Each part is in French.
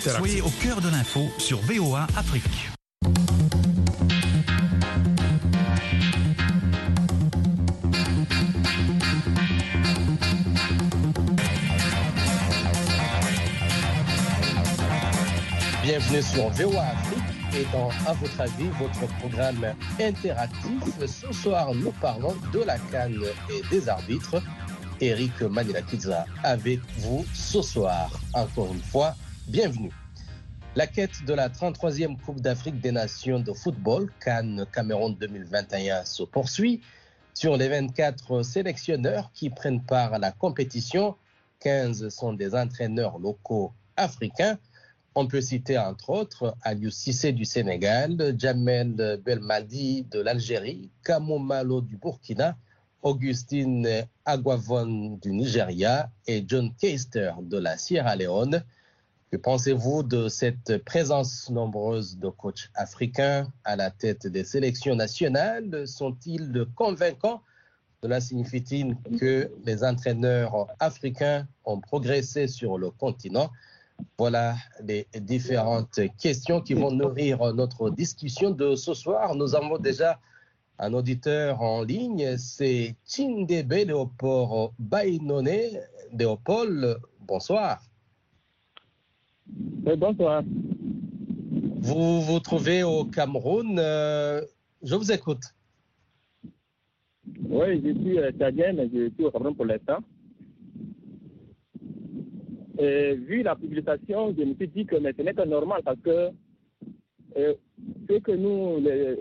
Soyez au cœur de l'info sur VOA Afrique. Bienvenue sur VOA Afrique et dans À votre avis, votre programme interactif. Ce soir, nous parlons de la canne et des arbitres. Eric Manilakidza avec vous ce soir. Encore une fois, bienvenue. La quête de la 33e Coupe d'Afrique des Nations de football, Cannes Cameroun 2021, se poursuit. Sur les 24 sélectionneurs qui prennent part à la compétition, 15 sont des entraîneurs locaux africains. On peut citer entre autres Aliou Cissé du Sénégal, Jamel Belmadi de l'Algérie, Kamo Malo du Burkina, Augustine Aguavon du Nigeria et John Keister de la Sierra Leone. Que pensez-vous de cette présence nombreuse de coachs africains à la tête des sélections nationales? Sont-ils convaincants? Cela signifie-t-il que les entraîneurs africains ont progressé sur le continent? Voilà les différentes questions qui vont nourrir notre discussion de ce soir. Nous avons déjà un auditeur en ligne, c'est Chindebe Léopold Bainone. Léopold, bonsoir. Oui, bonsoir. Vous vous trouvez au Cameroun. Euh, je vous écoute. Oui, je suis euh, tchadien, mais je suis au Cameroun pour l'instant. Et vu la publication, je me suis dit que ce n'est pas normal parce que euh, ce que nous, les,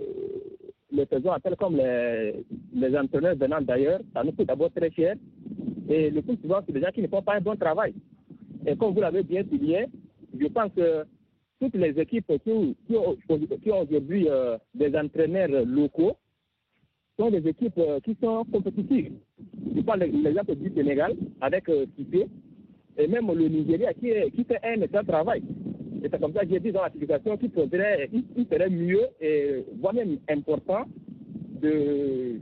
les faisons appel comme les, les entraîneurs venant d'ailleurs, ça nous coûte d'abord très cher. Et le plus souvent, c'est des gens qui ne font pas un bon travail. Et comme vous l'avez bien souligné, je pense que toutes les équipes qui, ont, ont aujourd'hui euh, des entraîneurs locaux sont des équipes euh, qui sont compétitives. Je parle l'exemple du Sénégal avec euh, Cité et même le Nigeria qui, fait un excellent travail. Et c'est comme ça que j'ai dit dans l'application qu'il faudrait, il, serait mieux et voire même important de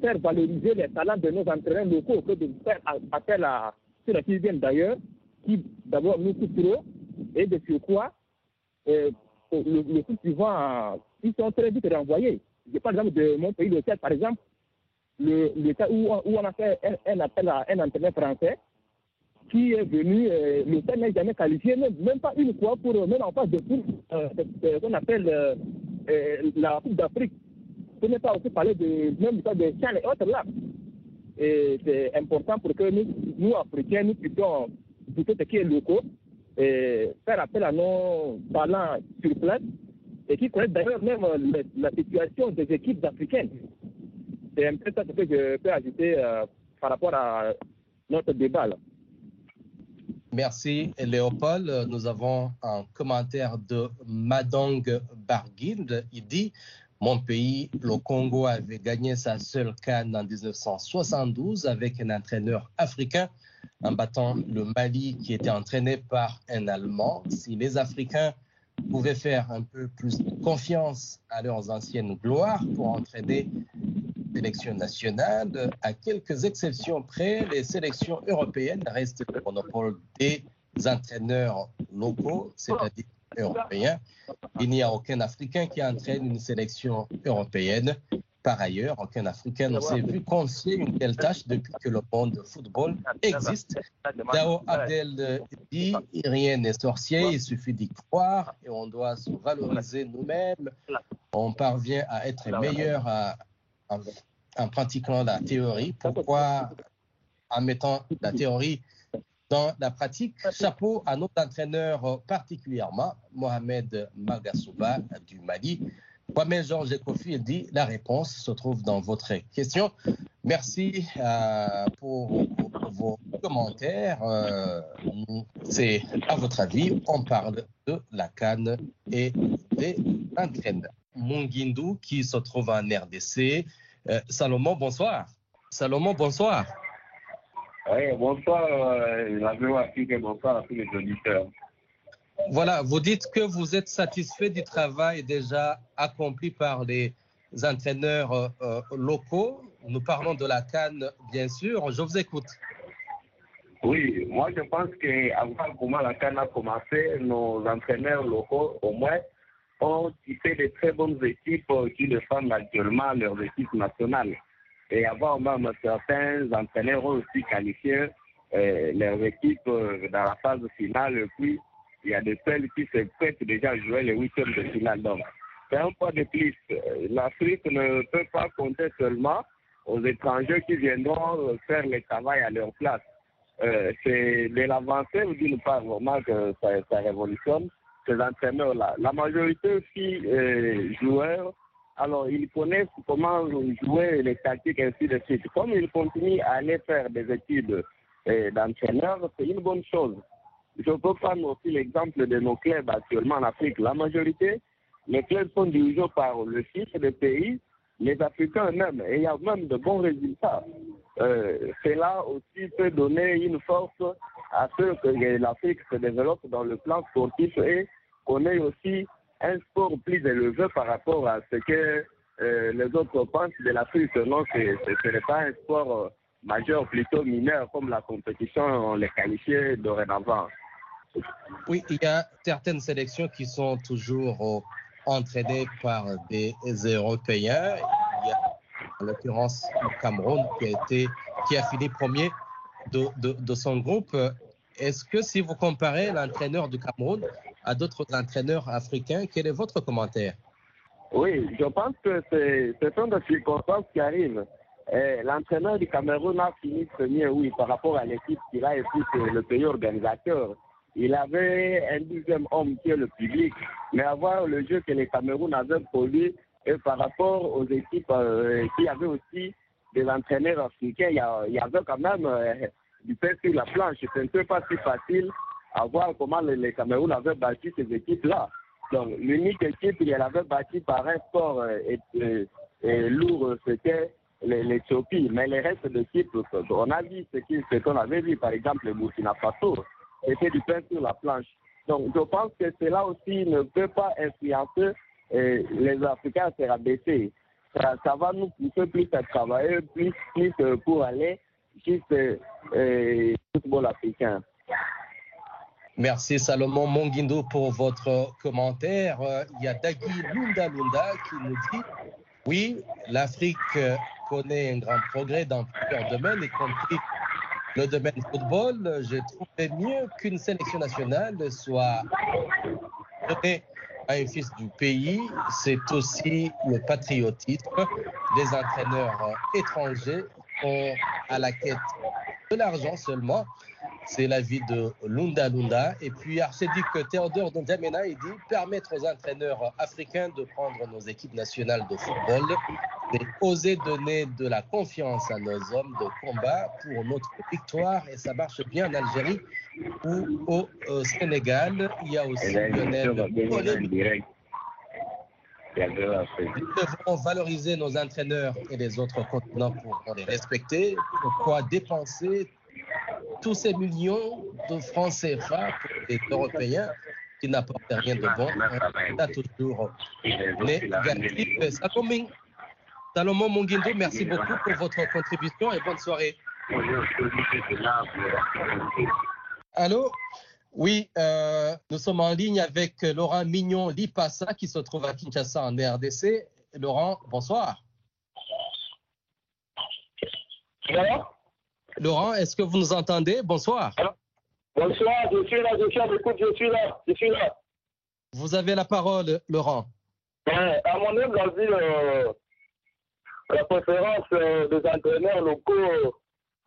faire valoriser les talents de nos entraîneurs locaux que de faire appel à ceux qui viennent d'ailleurs, qui d'abord nous coûtent trop et de surcroît, euh, le, coup suivant, ils sont très vite renvoyés. Je parle exemple de mon pays, le Tchad, par exemple, le, cas où, on a fait un, appel à un entraîneur français qui est venu, euh, le Tchad n'est jamais qualifié, même, pas une fois pour, même en face de tout, euh, ce qu'on appelle euh, la Coupe d'Afrique. Ce n'est pas aussi parler de même de Tchad et autres là. Et c'est important pour que nous, nous Africains, nous puissions, plutôt ce qui est locaux, faire appel à nos talents sur place et qui connaissent d'ailleurs même la, la, situation des équipes africaines. C'est un peu ça que je peux ajouter euh, par rapport à notre débat. Merci Léopold. Nous avons un commentaire de Madong Barguild. Il dit Mon pays, le Congo, avait gagné sa seule canne en 1972 avec un entraîneur africain en battant le Mali qui était entraîné par un Allemand. Si les Africains pouvaient faire un peu plus confiance à leurs anciennes gloires pour entraîner les sélections nationales, à quelques exceptions près, les sélections européennes restent le monopole des entraîneurs locaux, c'est-à-dire européens. Il n'y a aucun Africain qui entraîne une sélection européenne. Par ailleurs, aucun Africain ne s'est vu confier une telle tâche depuis que le monde de football existe. Dao Abdel dit rien n'est sorcier, il suffit d'y croire et on doit se valoriser nous-mêmes. On parvient à être meilleur en, pratiquant la théorie. Pourquoi? En mettant la théorie dans la pratique Chapeau à notre entraîneur particulièrement, Mohamed Magasouba du Mali. Kwame Georges Kofi dit la réponse se trouve dans votre question. Merci euh, pour, vos commentaires. Euh, C'est à votre avis, on parle de la canne et des entraîneurs. Mungindu qui se trouve en RDC. Euh, Salomon, bonsoir. Salomon, bonsoir. Oui, bonsoir, la bonsoir à tous les auditeurs. Voilà, vous dites que vous êtes satisfait du travail déjà accompli par les entraîneurs euh, locaux. Nous parlons de la Cannes, bien sûr. Je vous écoute. Oui, moi je pense qu'avant comment la CAN a commencé, nos entraîneurs locaux, au moins, ont tissé de très bonnes équipes qui défendent actuellement leurs équipes nationales. Et avant même, certains entraîneurs aussi qualifié euh, leurs équipes euh, dans la phase finale. Puis, il y a des celles qui se prêtent déjà à jouer les huitièmes de finale. Donc, c'est un pas de plus. L'Afrique ne peut pas compter seulement aux étrangers qui viendront faire le travail à leur place. Euh, c'est de l'avancée, d'une part, vraiment que ça, révolutionne ces entraîneurs-là. La majorité aussi euh, joueurs, alors ils connaissent comment jouer les tactiques ainsi de suite. Comme ils continuent à aller faire des études euh, d'entraîneurs, c'est une bonne chose. Je peux prendre aussi l'exemple de nos clubs actuellement en Afrique. La majorité, les clubs sont dirigés par le fils des pays, les Africains eux-mêmes, et il y a même de bons résultats. Euh, cela aussi peut donner une force à ce que l'Afrique se développe dans le plan sportif et qu'on ait aussi un sport plus élevé par rapport à ce que euh, les autres pensent de l'Afrique. Non, ce n'est pas un sport euh, majeur, plutôt mineur, comme la compétition, on les qualifiait dorénavant. Oui, il y a certaines sélections qui sont toujours entraînées par des Européens. Il y a en l'occurrence le Cameroun qui a, fini premier de, son groupe. Est-ce que si vous comparez l'entraîneur du Cameroun à d'autres entraîneurs africains, quel est votre commentaire? Oui, je pense que ce sont des circonstances qui arrivent. L'entraîneur du Cameroun a fini premier, oui, par rapport à l'équipe qu'il a et puis le pays organisateur. Il avait un deuxième homme qui est le public, mais avoir le jeu que les Cameroun avaient produit et par rapport aux équipes euh, qui avaient aussi des entraîneurs africains, il y, avait quand même euh, du pain sur la planche. Ce n'était pas si facile à voir comment les, les Cameroun avaient bâti ces équipes-là. Donc, l'unique équipe qu'elle avait bâtie par un sport euh, et, et lourd, c'était l'Éthiopie. Mais les restes d'équipes, on a vu ce qu'on avait vu, par exemple, le Burkina Faso, c'était du pain sur la planche. Donc, je pense que cela aussi ne peut pas influencer et les Africains à se rabaisser. Ça, va nous pousser plus à travailler, plus, plus pour aller jusqu'au euh, football africain. Merci Salomon Monguindo pour votre commentaire. Il y a Dagui Lunda Lunda qui nous dit oui, l'Afrique connaît un grand progrès dans plusieurs domaines, y compris le domaine football. Je trouverais mieux qu'une sélection nationale soit donnée à un fils du pays, c'est aussi le patriotisme. Les entraîneurs étrangers sont à la quête de l'argent seulement. C'est l'avis de Lunda Lunda. Et puis Archédic Théodore Ndjamena, il dit permettre aux entraîneurs africains de prendre nos équipes nationales de football et oser donner de la confiance à nos hommes de combat pour notre victoire. Et ça marche bien en Algérie ou au euh, Sénégal. Il y a aussi Lionel nous devons valoriser nos entraîneurs et les autres continents pour les respecter. Pourquoi dépenser tous ces millions de francs CFA les Européens qui n'apportent rien de bon On a toujours négatif. Salomon, Salomon Monguindo, merci beaucoup pour votre contribution et bonne soirée. Allô? Oui, euh, nous sommes en ligne avec Laurent Mignon Lipassa qui se trouve à Kinshasa en RDC. Laurent, bonsoir. Allô Laurent, est-ce que vous nous entendez? Bonsoir. Bonsoir, je suis là, je suis à l'écoute, je suis là, je suis là. Vous avez la parole, Laurent. Ouais, à mon avis, euh, la préférence euh, des entraîneurs locaux,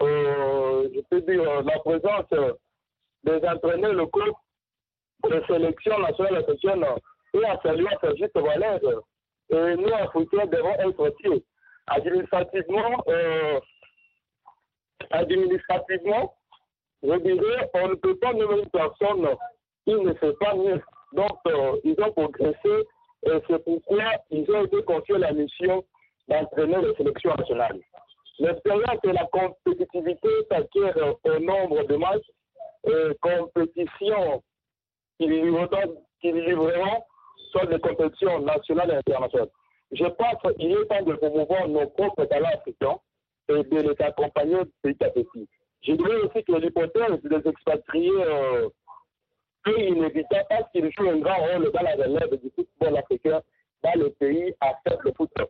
euh, je peux dire la présence des entraîneurs locaux pour les sélections nationales africaines et à saluer sa juste valeur. Et nous, Africains, devons être fiers. Administrativement, administrativement, je dirais, on ne peut pas nommer une personne qui ne fait pas mieux. Donc, euh, ils ont progressé et c'est pourquoi ils ont été confiés la mission d'entraîner les sélections nationales. L'expérience et la compétitivité s'acquièrent au nombre de matchs et compétitions qui livreront soit des compétitions nationales et internationales. Je pense qu'il est temps de promouvoir nos propres talents africains et de les accompagner petit à petit. Je dirais aussi que l'hypothèse des expatriés euh, est inévitable parce qu'ils jouent un grand rôle dans la relève du football africain dans le pays à faible football.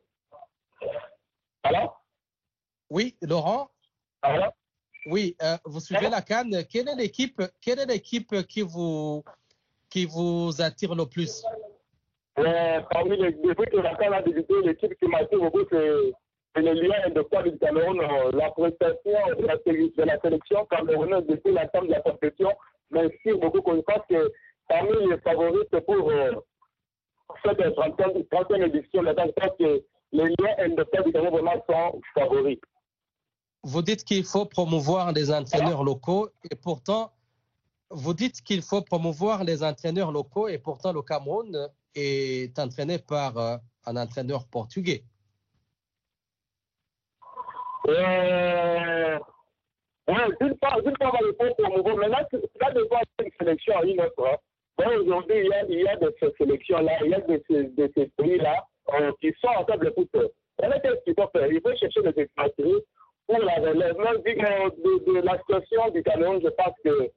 Alors Oui, Laurent? Alors Oui, euh, vous suivez la Cannes. Quelle est l'équipe Quelle est l'équipe qui vous qui vous attire le plus? Euh, Parmi les depuis que la Cannes a débuté, l'équipe qui m'attire beaucoup, c'est c'est le lien de du Cameroun. Euh, la prestation de la, de la sélection camerounaise depuis la fin de la compétition m'inspire beaucoup. Je pense que parmi les favorites pour cette 30e, 30e édition, je pense que les liens indépendants du Cameroun vraiment sont favoris. Vous dites qu'il faut promouvoir les entraîneurs locaux et pourtant, vous dites qu'il faut promouvoir les entraîneurs locaux et pourtant le Cameroun est entraîné par euh, un entraîneur portugais. Euh, d'une part, d'une part, le faut promouvoir. Maintenant, là, devant une sélection à une autre. Hein. Bon, aujourd'hui, il y a, il y a de ces sélections-là, il y a de ces, de ces pays-là euh, qui sont en table de foot. Qu'est-ce qu'il faut faire Il faut chercher des expatriés pour la relève. Même de, de, la situation du Cameroun, je pense que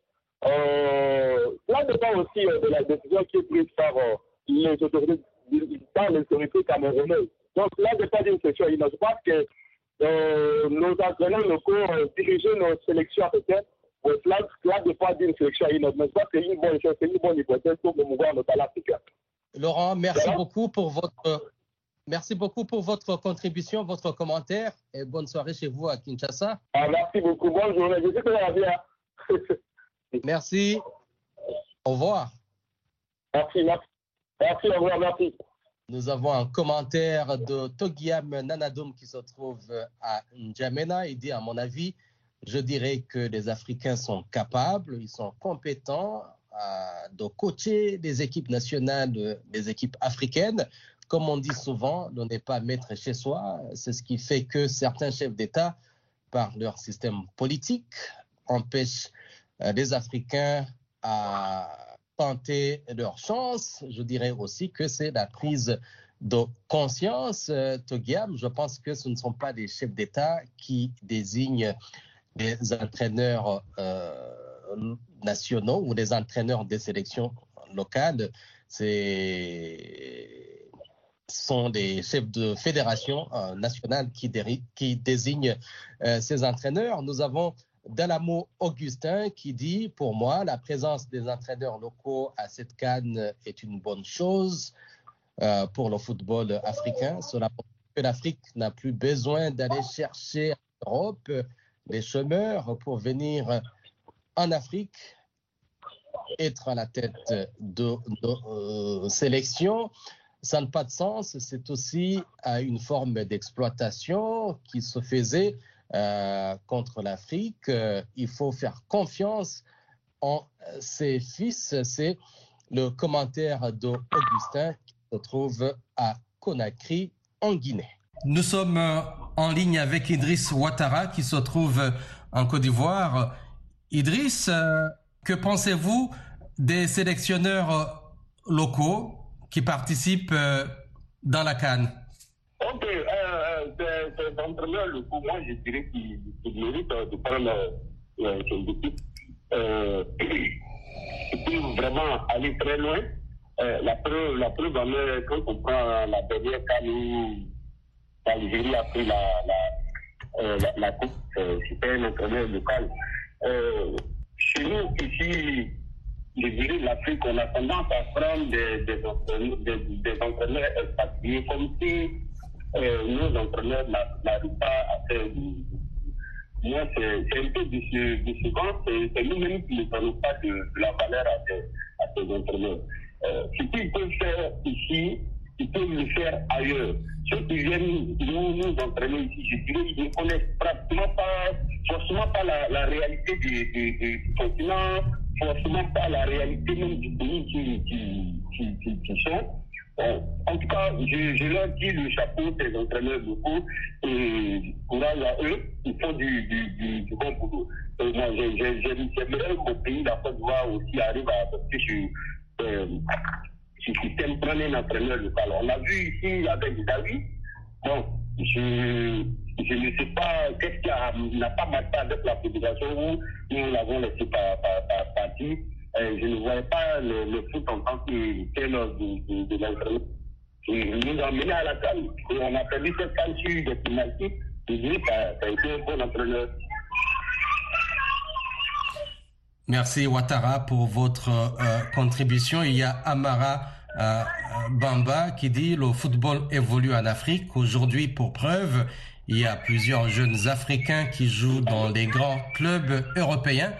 euh, là dépend aussi euh, de la décision qui est prise par euh, les autorités, par les autorités camerounaises. Donc là dépend d'une question. Je pense que euh, nos entraîneurs locaux euh, diriger nos sélections africaines. Bon, cela, cela dépend d'une sélection à une autre. Mais je pense que c'est une bonne chose, c'est une bonne hypothèse pour promouvoir nos talents africains. Laurent, merci voilà. beaucoup pour votre Merci beaucoup pour votre contribution, votre commentaire et bonne soirée chez vous à Kinshasa. Ah, merci beaucoup. Bonne journée. Je sais que ça va bien. merci. Au revoir. Merci, merci. Merci, au revoir, merci. Nous avons un commentaire de Togiam Nanadoum qui se trouve à N'Djamena. Il dit, à mon avis, je dirais que les Africains sont capables, ils sont compétents euh, de coacher des équipes nationales, des équipes africaines. Comme on dit souvent, on n'est pas maître chez soi. C'est ce qui fait que certains chefs d'État, par leur système politique, empêchent euh, les Africains à leur chance. Je dirais aussi que c'est la prise de conscience, euh, Togiam. Je pense que ce ne sont pas les chefs d'État qui désignent les entraîneurs euh, nationaux ou les entraîneurs des sélections locales. C'est sont des chefs de fédération euh, nationale qui, qui désignent euh, ces entraîneurs. Nous avons Dalamo Augustin qui dit, pour moi, la présence des entraîneurs locaux à cette canne est une bonne chose euh, pour le football africain. Cela que l'Afrique n'a plus besoin d'aller chercher en Europe les chômeurs pour venir en Afrique, être à la tête de nos sélections ça n'a pas de sens. C'est aussi euh, une forme d'exploitation qui se faisait euh, contre l'Afrique. Euh, il faut faire confiance en ses fils. C'est le commentaire d'Augustin qui se trouve à Conakry, en Guinée. Nous sommes en ligne avec Idriss Ouattara qui se trouve en Côte d'Ivoire. Idriss, que pensez-vous des sélectionneurs locaux qui participent euh, dans la Cannes? Euh, ces entraîneurs locaux, moi je dirais qu'ils qu méritent de prendre euh, ces équipes. Euh, peuvent vraiment aller très loin. Euh, la preuve, la preuve en est quand on prend la dernière Cannes où l'Algérie a pris la, la, euh, la, la coupe, c'était un entraîneur local. chez nous, ici, je dirais, l'Afrique, on a tendance à prendre des, des, entraîneurs, des, des comme si nos entraîneurs n'arrivent pas à faire. Moi, c'est un peu décevant. C'est nous-mêmes qui ne donnons pas de, la valeur à ces, entraîneurs. Euh, ce qu'ils peuvent faire ici, ils peuvent le faire ailleurs. Ceux qui viennent nous, entraîner ici, je dirais, ils ne connaissent pratiquement pas, forcément pas la, réalité du, continent, forcément pas la réalité même du pays qui, qui, qui sont. Bon, en tout cas, je, leur dis le chapeau des entraîneurs locaux et courage à eux, ils font du, bon boulot. Et moi, j'aimerais que mon pays, la Côte d'Ivoire aussi, arrive à adopter ce, euh, ce système, prendre un entraîneur local. On a vu ici avec David, bon, je, je ne sais pas qu'est-ce qui n'a pas marché avec la publication où nous l'avons laissé par, par, par partie. Euh, je ne voyais pas le, foot en tant que tel de, de, de l'entraînement. Nous a mené à la canne. On a perdu cette canne sur des pénalties. Je dis a été un bon entraîneur. Merci Ouattara pour votre euh, contribution. Il y a Amara euh, Bamba qui dit le football évolue en Afrique. Aujourd'hui, pour preuve, il y a plusieurs jeunes Africains qui jouent dans les grands clubs européens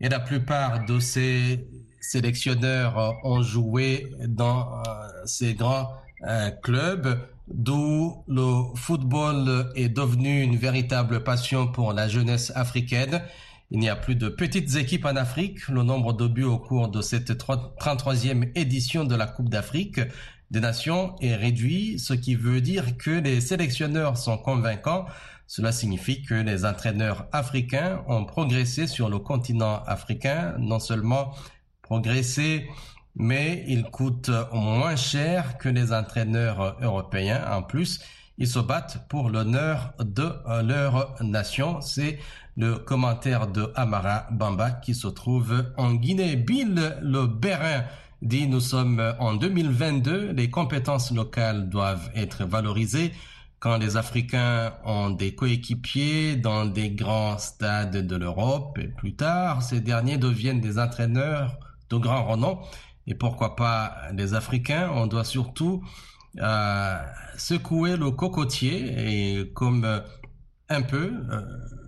et la plupart de ces sélectionneurs ont joué dans euh, ces grands euh, clubs, d'où le football est devenu une véritable passion pour la jeunesse africaine. Il n'y a plus de petites équipes en Afrique. Le nombre de buts au cours de cette 33e édition de la Coupe d'Afrique des Nations est réduit, ce qui veut dire que les sélectionneurs sont convaincants. Cela signifie que les entraîneurs africains ont progressé sur le continent africain, non seulement progressé, mais ils coûtent moins cher que les entraîneurs européens. En plus, ils se battent pour l'honneur de leur nation. C'est le commentaire de Amara Bamba qui se trouve en Guinée. Bill Le Bérin dit nous sommes en 2022, les compétences locales doivent être valorisées. Quand les Africains ont des coéquipiers dans des grands stades de l'Europe et plus tard, ces derniers deviennent des entraîneurs de grand renom. Et pourquoi pas les Africains? On doit surtout euh, secouer le cocotier et comme euh, un peu euh,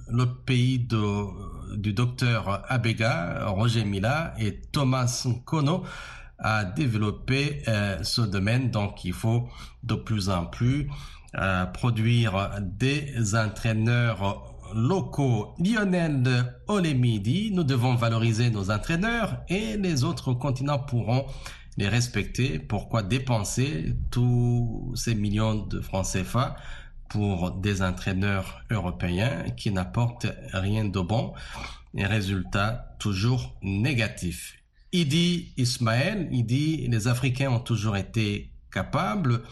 le pays du docteur Abega, Roger Mila et Thomas Kono a développé ce domaine. Donc, il faut de plus en plus euh, produire des entraîneurs locaux. Lionel Olemidi, nous devons valoriser nos entraîneurs et les autres continents pourront les respecter. Pourquoi dépenser tous ces millions de francs CFA pour des entraîneurs européens qui n'apportent rien de bon et résultats toujours négatifs. Idi Ismaël, il dit les Africains ont toujours été capables,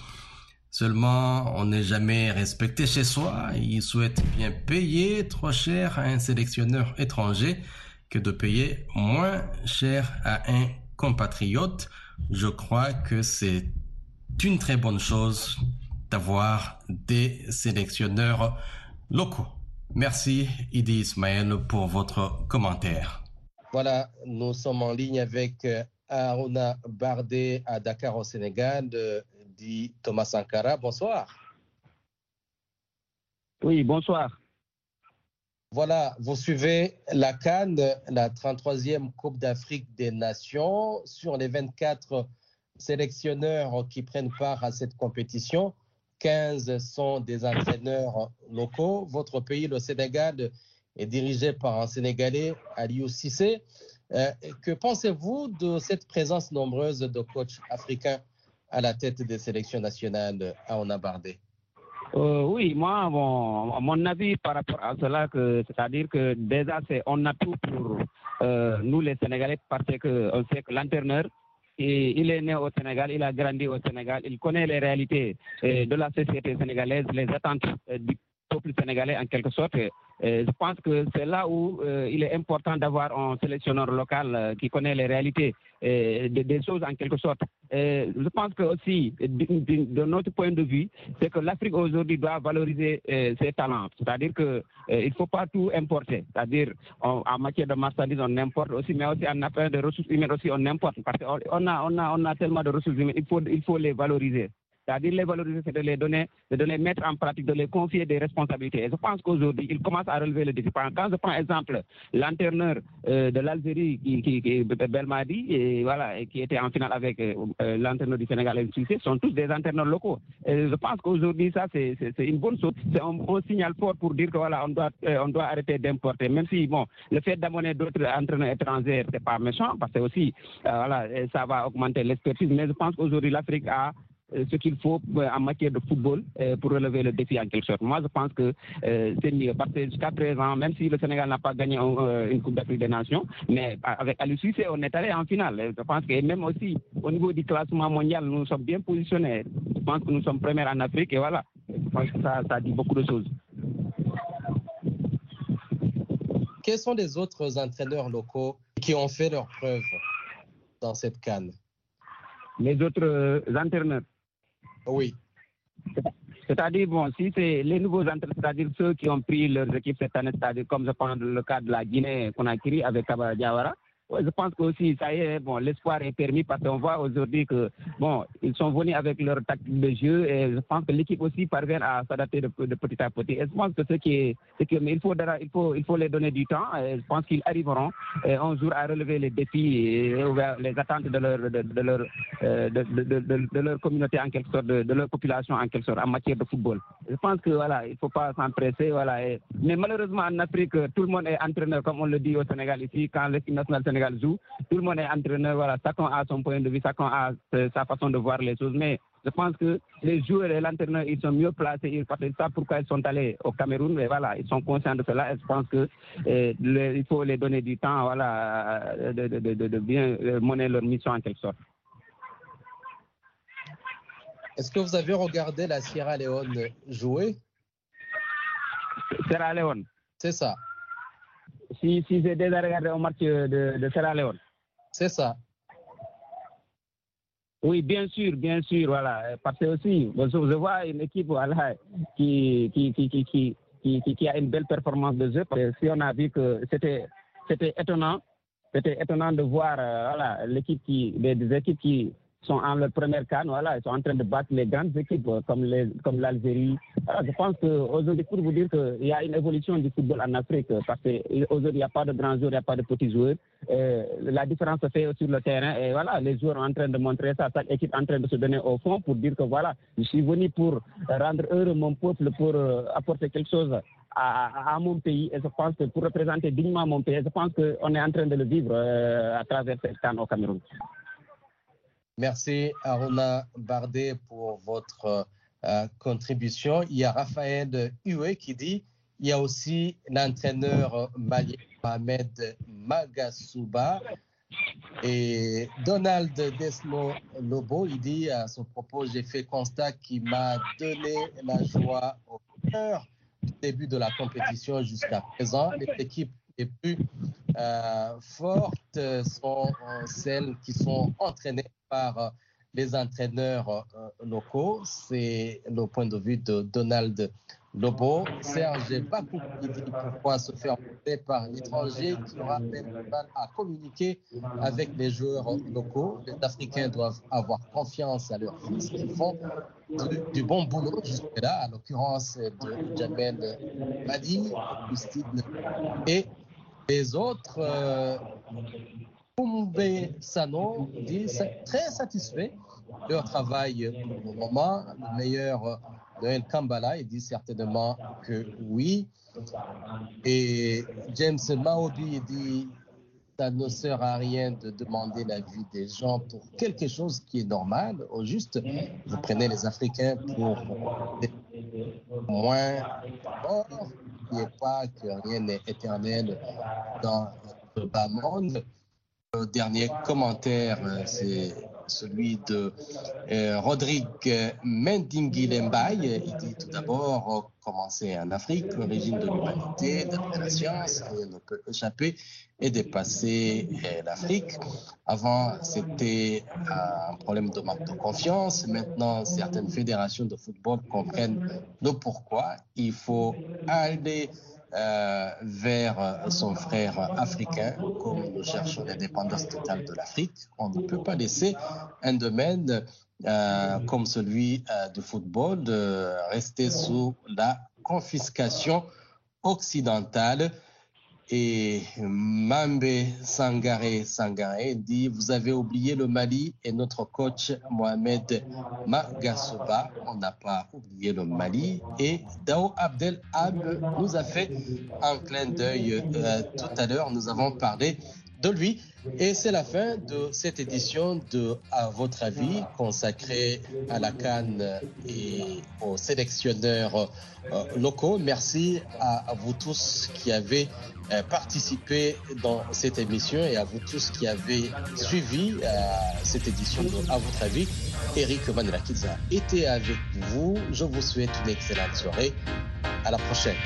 seulement on n'est jamais respecté chez soi. Ils souhaitent bien payer trop cher à un sélectionneur étranger que de payer moins cher à un compatriote. Je crois que c'est une très bonne chose d'avoir des sélectionneurs locaux. Merci Idi Ismaël pour votre commentaire. Voilà, nous sommes en ligne avec Aruna Bardé à Dakar au Sénégal, dit Thomas Sankara. Bonsoir. Oui, bonsoir. Voilà, vous suivez la Cannes, la 33e Coupe d'Afrique des Nations. Sur les 24 sélectionneurs qui prennent part à cette compétition, 15 sont des entraîneurs locaux. Votre pays, le Sénégal, est dirigé par un Sénégalais, Aliou Sissé. Euh, que pensez-vous de cette présence nombreuse de coachs africains à la tête des sélections nationales à Onabardé euh, oui, moi, mon, mon, avis par rapport à cela, c'est-à-dire que déjà, on a tout pour euh, nous les Sénégalais parce qu'on sait que l'entraîneur, il est né au Sénégal, il a grandi au Sénégal, il connaît les réalités de la société sénégalaise, les attentes du peuple sénégalais en quelque sorte. Je pense que c'est là où il est important d'avoir un sélectionneur local qui connaît les réalités des, choses en quelque sorte. je pense que aussi, de, notre point de vue, c'est que l'Afrique aujourd'hui doit valoriser ses talents. C'est-à-dire qu'il ne faut pas tout importer. C'est-à-dire en matière de marchandises, on importe aussi, mais aussi en affaire de ressources humaines aussi, on importe. Parce qu'on a, on a, on a tellement de ressources humaines, il il faut les valoriser. C'est-à-dire les valoriser, c'est de les donner, de les mettre en pratique, de les confier des responsabilités. Et je pense qu'aujourd'hui, ils commencent à relever le défi. Quand je prends exemple, l'entraîneur euh, de l'Algérie, qui, qui, qui Belmadi, et voilà, qui était en finale avec euh, l'entraîneur du Sénégal et sont tous des entraîneurs locaux. Et je pense qu'aujourd'hui, ça, c'est une bonne chose. C'est un bon signal fort pour dire que voilà, on doit, euh, on doit arrêter d'importer. Même si, bon, le fait d'amener d'autres entraîneurs étrangers, c'est pas méchant, parce que aussi, voilà, ça va augmenter l'expertise. Mais je pense qu'aujourd'hui, l'Afrique a ce qu'il faut en matière de football pour relever le défi en quelque sorte. Moi, je pense que c'est mieux parce que jusqu'à présent, même si le Sénégal n'a pas gagné une Coupe d'Afrique des Nations, mais avec Aliou Cissé, on est allé en finale. Je pense que même aussi au niveau du classement mondial, nous sommes bien positionnés. Je pense que nous sommes premiers en Afrique et voilà. pense que ça, ça dit beaucoup de choses. Quels sont les autres entraîneurs locaux qui ont fait leur preuve dans cette canne? Les autres entraîneurs Oui. C'est-à-dire, bon, si c'est les nouveaux entraîneurs, c'est-à-dire ceux qui ont pris leurs équipes cette année, c'est-à-dire comme je prends le cas de la Guinée qu'on a créé avec Kaba Diawara, je pense que aussi, ça y est, bon, l'espoir est permis parce qu'on voit aujourd'hui que, bon, ils sont venus avec leur tactique de jeu et je pense que l'équipe aussi parvient à s'adapter de, petit à petit. Et je pense que ce qui est, que, mais il faut, il faut, il faut les donner du temps et je pense qu'ils arriveront un jour à relever les défis et les attentes de leur, de, leur, euh, de, leur communauté en quelque sorte, de, leur population en quelque sorte en matière de football. Je pense que, voilà, il ne faut pas s'empresser, voilà. mais malheureusement, en Afrique, tout le monde est entraîneur, comme on le dit au Sénégal ici, quand l'équipe nationale Sénégal joue. Tout le monde est entraîneur, voilà, chacun a son point de vue, chacun a sa façon de voir les choses. Mais je pense que les joueurs et l'entraîneur, ils sont mieux placés. Parce que ça pourquoi ils sont allés au Cameroun. Mais voilà, ils sont conscients de cela. Et je pense qu'il eh, faut les donner du temps, voilà, de, de, de, de bien euh, mener leur mission en quelque sorte. Est-ce que vous avez regardé la Sierra Leone jouer? Sierra Leone C'est ça si, si j'ai déjà regardé un match de, de Sierra Leone. C'est ça. Oui, bien sûr, bien sûr, voilà. Parce que aussi, je vois une équipe voilà, qui, qui, qui, qui, qui, qui, a une belle performance de jeu. Parce que si on a vu que c'était, étonnant, c'était étonnant de voir euh, voilà, l'équipe qui, des équipes qui sont en leur première canne, voilà, ils sont en train de battre les grandes équipes euh, comme, comme l'Algérie. je pense qu'aujourd'hui, pour vous dire qu'il y a une évolution du football en Afrique, parce qu'aujourd'hui, il n'y a pas de grands joueurs, il n'y a pas de petits joueurs. la différence se fait sur le terrain et voilà, les joueurs sont en train de montrer ça, chaque équipe est en train de se donner au fond pour dire que voilà, je suis venu pour rendre heureux mon peuple, pour euh, apporter quelque chose à, mon pays et je pense que pour représenter dignement mon pays, je pense qu'on est en train de le vivre euh, à travers cette canne au Cameroun. Merci Aruna Bardet pour votre euh, contribution. Il y a Raphaël Hué qui dit il y a aussi l'entraîneur malien Mohamed Magasuba et Donald Desmo Lobo, il dit à son propos, j'ai fait constat qui m'a donné la joie au cœur du début de la compétition jusqu'à présent. Les équipes les plus euh, fortes sont celles qui sont entraînées par euh, les entraîneurs euh, locaux. C'est le point de vue de Donald Lobo. Serge Bakou qui dit pourquoi se faire monter par l'étranger qui aura même mal à communiquer avec les joueurs locaux. Les Africains doivent avoir confiance à leurs fils qui font du, bon boulot jusque-là, à l'occurrence de Jamel Madi, Justine et les autres. Euh, Sano dit très satisfait de leur travail pour le moment. Le meilleur Noël Kambala, il dit certainement que oui. Et James Maobi dit ça ne sert à rien de demander l'avis des gens pour quelque chose qui est normal. Au juste, vous prenez les Africains pour moins forts. N'oubliez pas que rien n'est éternel dans le bas monde. Le dernier commentaire, euh, c'est celui de euh, Rodrigue Mendingui Il dit tout d'abord commencer en Afrique, l'origine de l'humanité, de la science, rien ne peut échapper et dépasser euh, l'Afrique. Avant, c'était un problème de manque de confiance. Maintenant, certaines fédérations de football comprennent le pourquoi. Il faut aller euh, vers son frère africain, comme nous cherchons l'indépendance totale de l'Afrique. On ne peut pas laisser un domaine euh, comme celui euh, du football rester sous la confiscation occidentale. Et Mambe Sangare Sangare dit Vous avez oublié le Mali et notre coach Mohamed Magasuba. On n'a pas oublié le Mali. Et Dao Abdel Ab nous a fait un clin d'œil euh, tout à l'heure. Nous avons parlé de lui. Et c'est la fin de cette édition de À votre avis, consacrée à la Cannes et aux sélectionneurs euh, locaux. Merci à, vous tous qui avez euh, participé dans cette émission et à vous tous qui avez suivi euh, cette édition de À votre avis. Eric Manelakiza était avec vous. Je vous souhaite une excellente soirée. À la prochaine.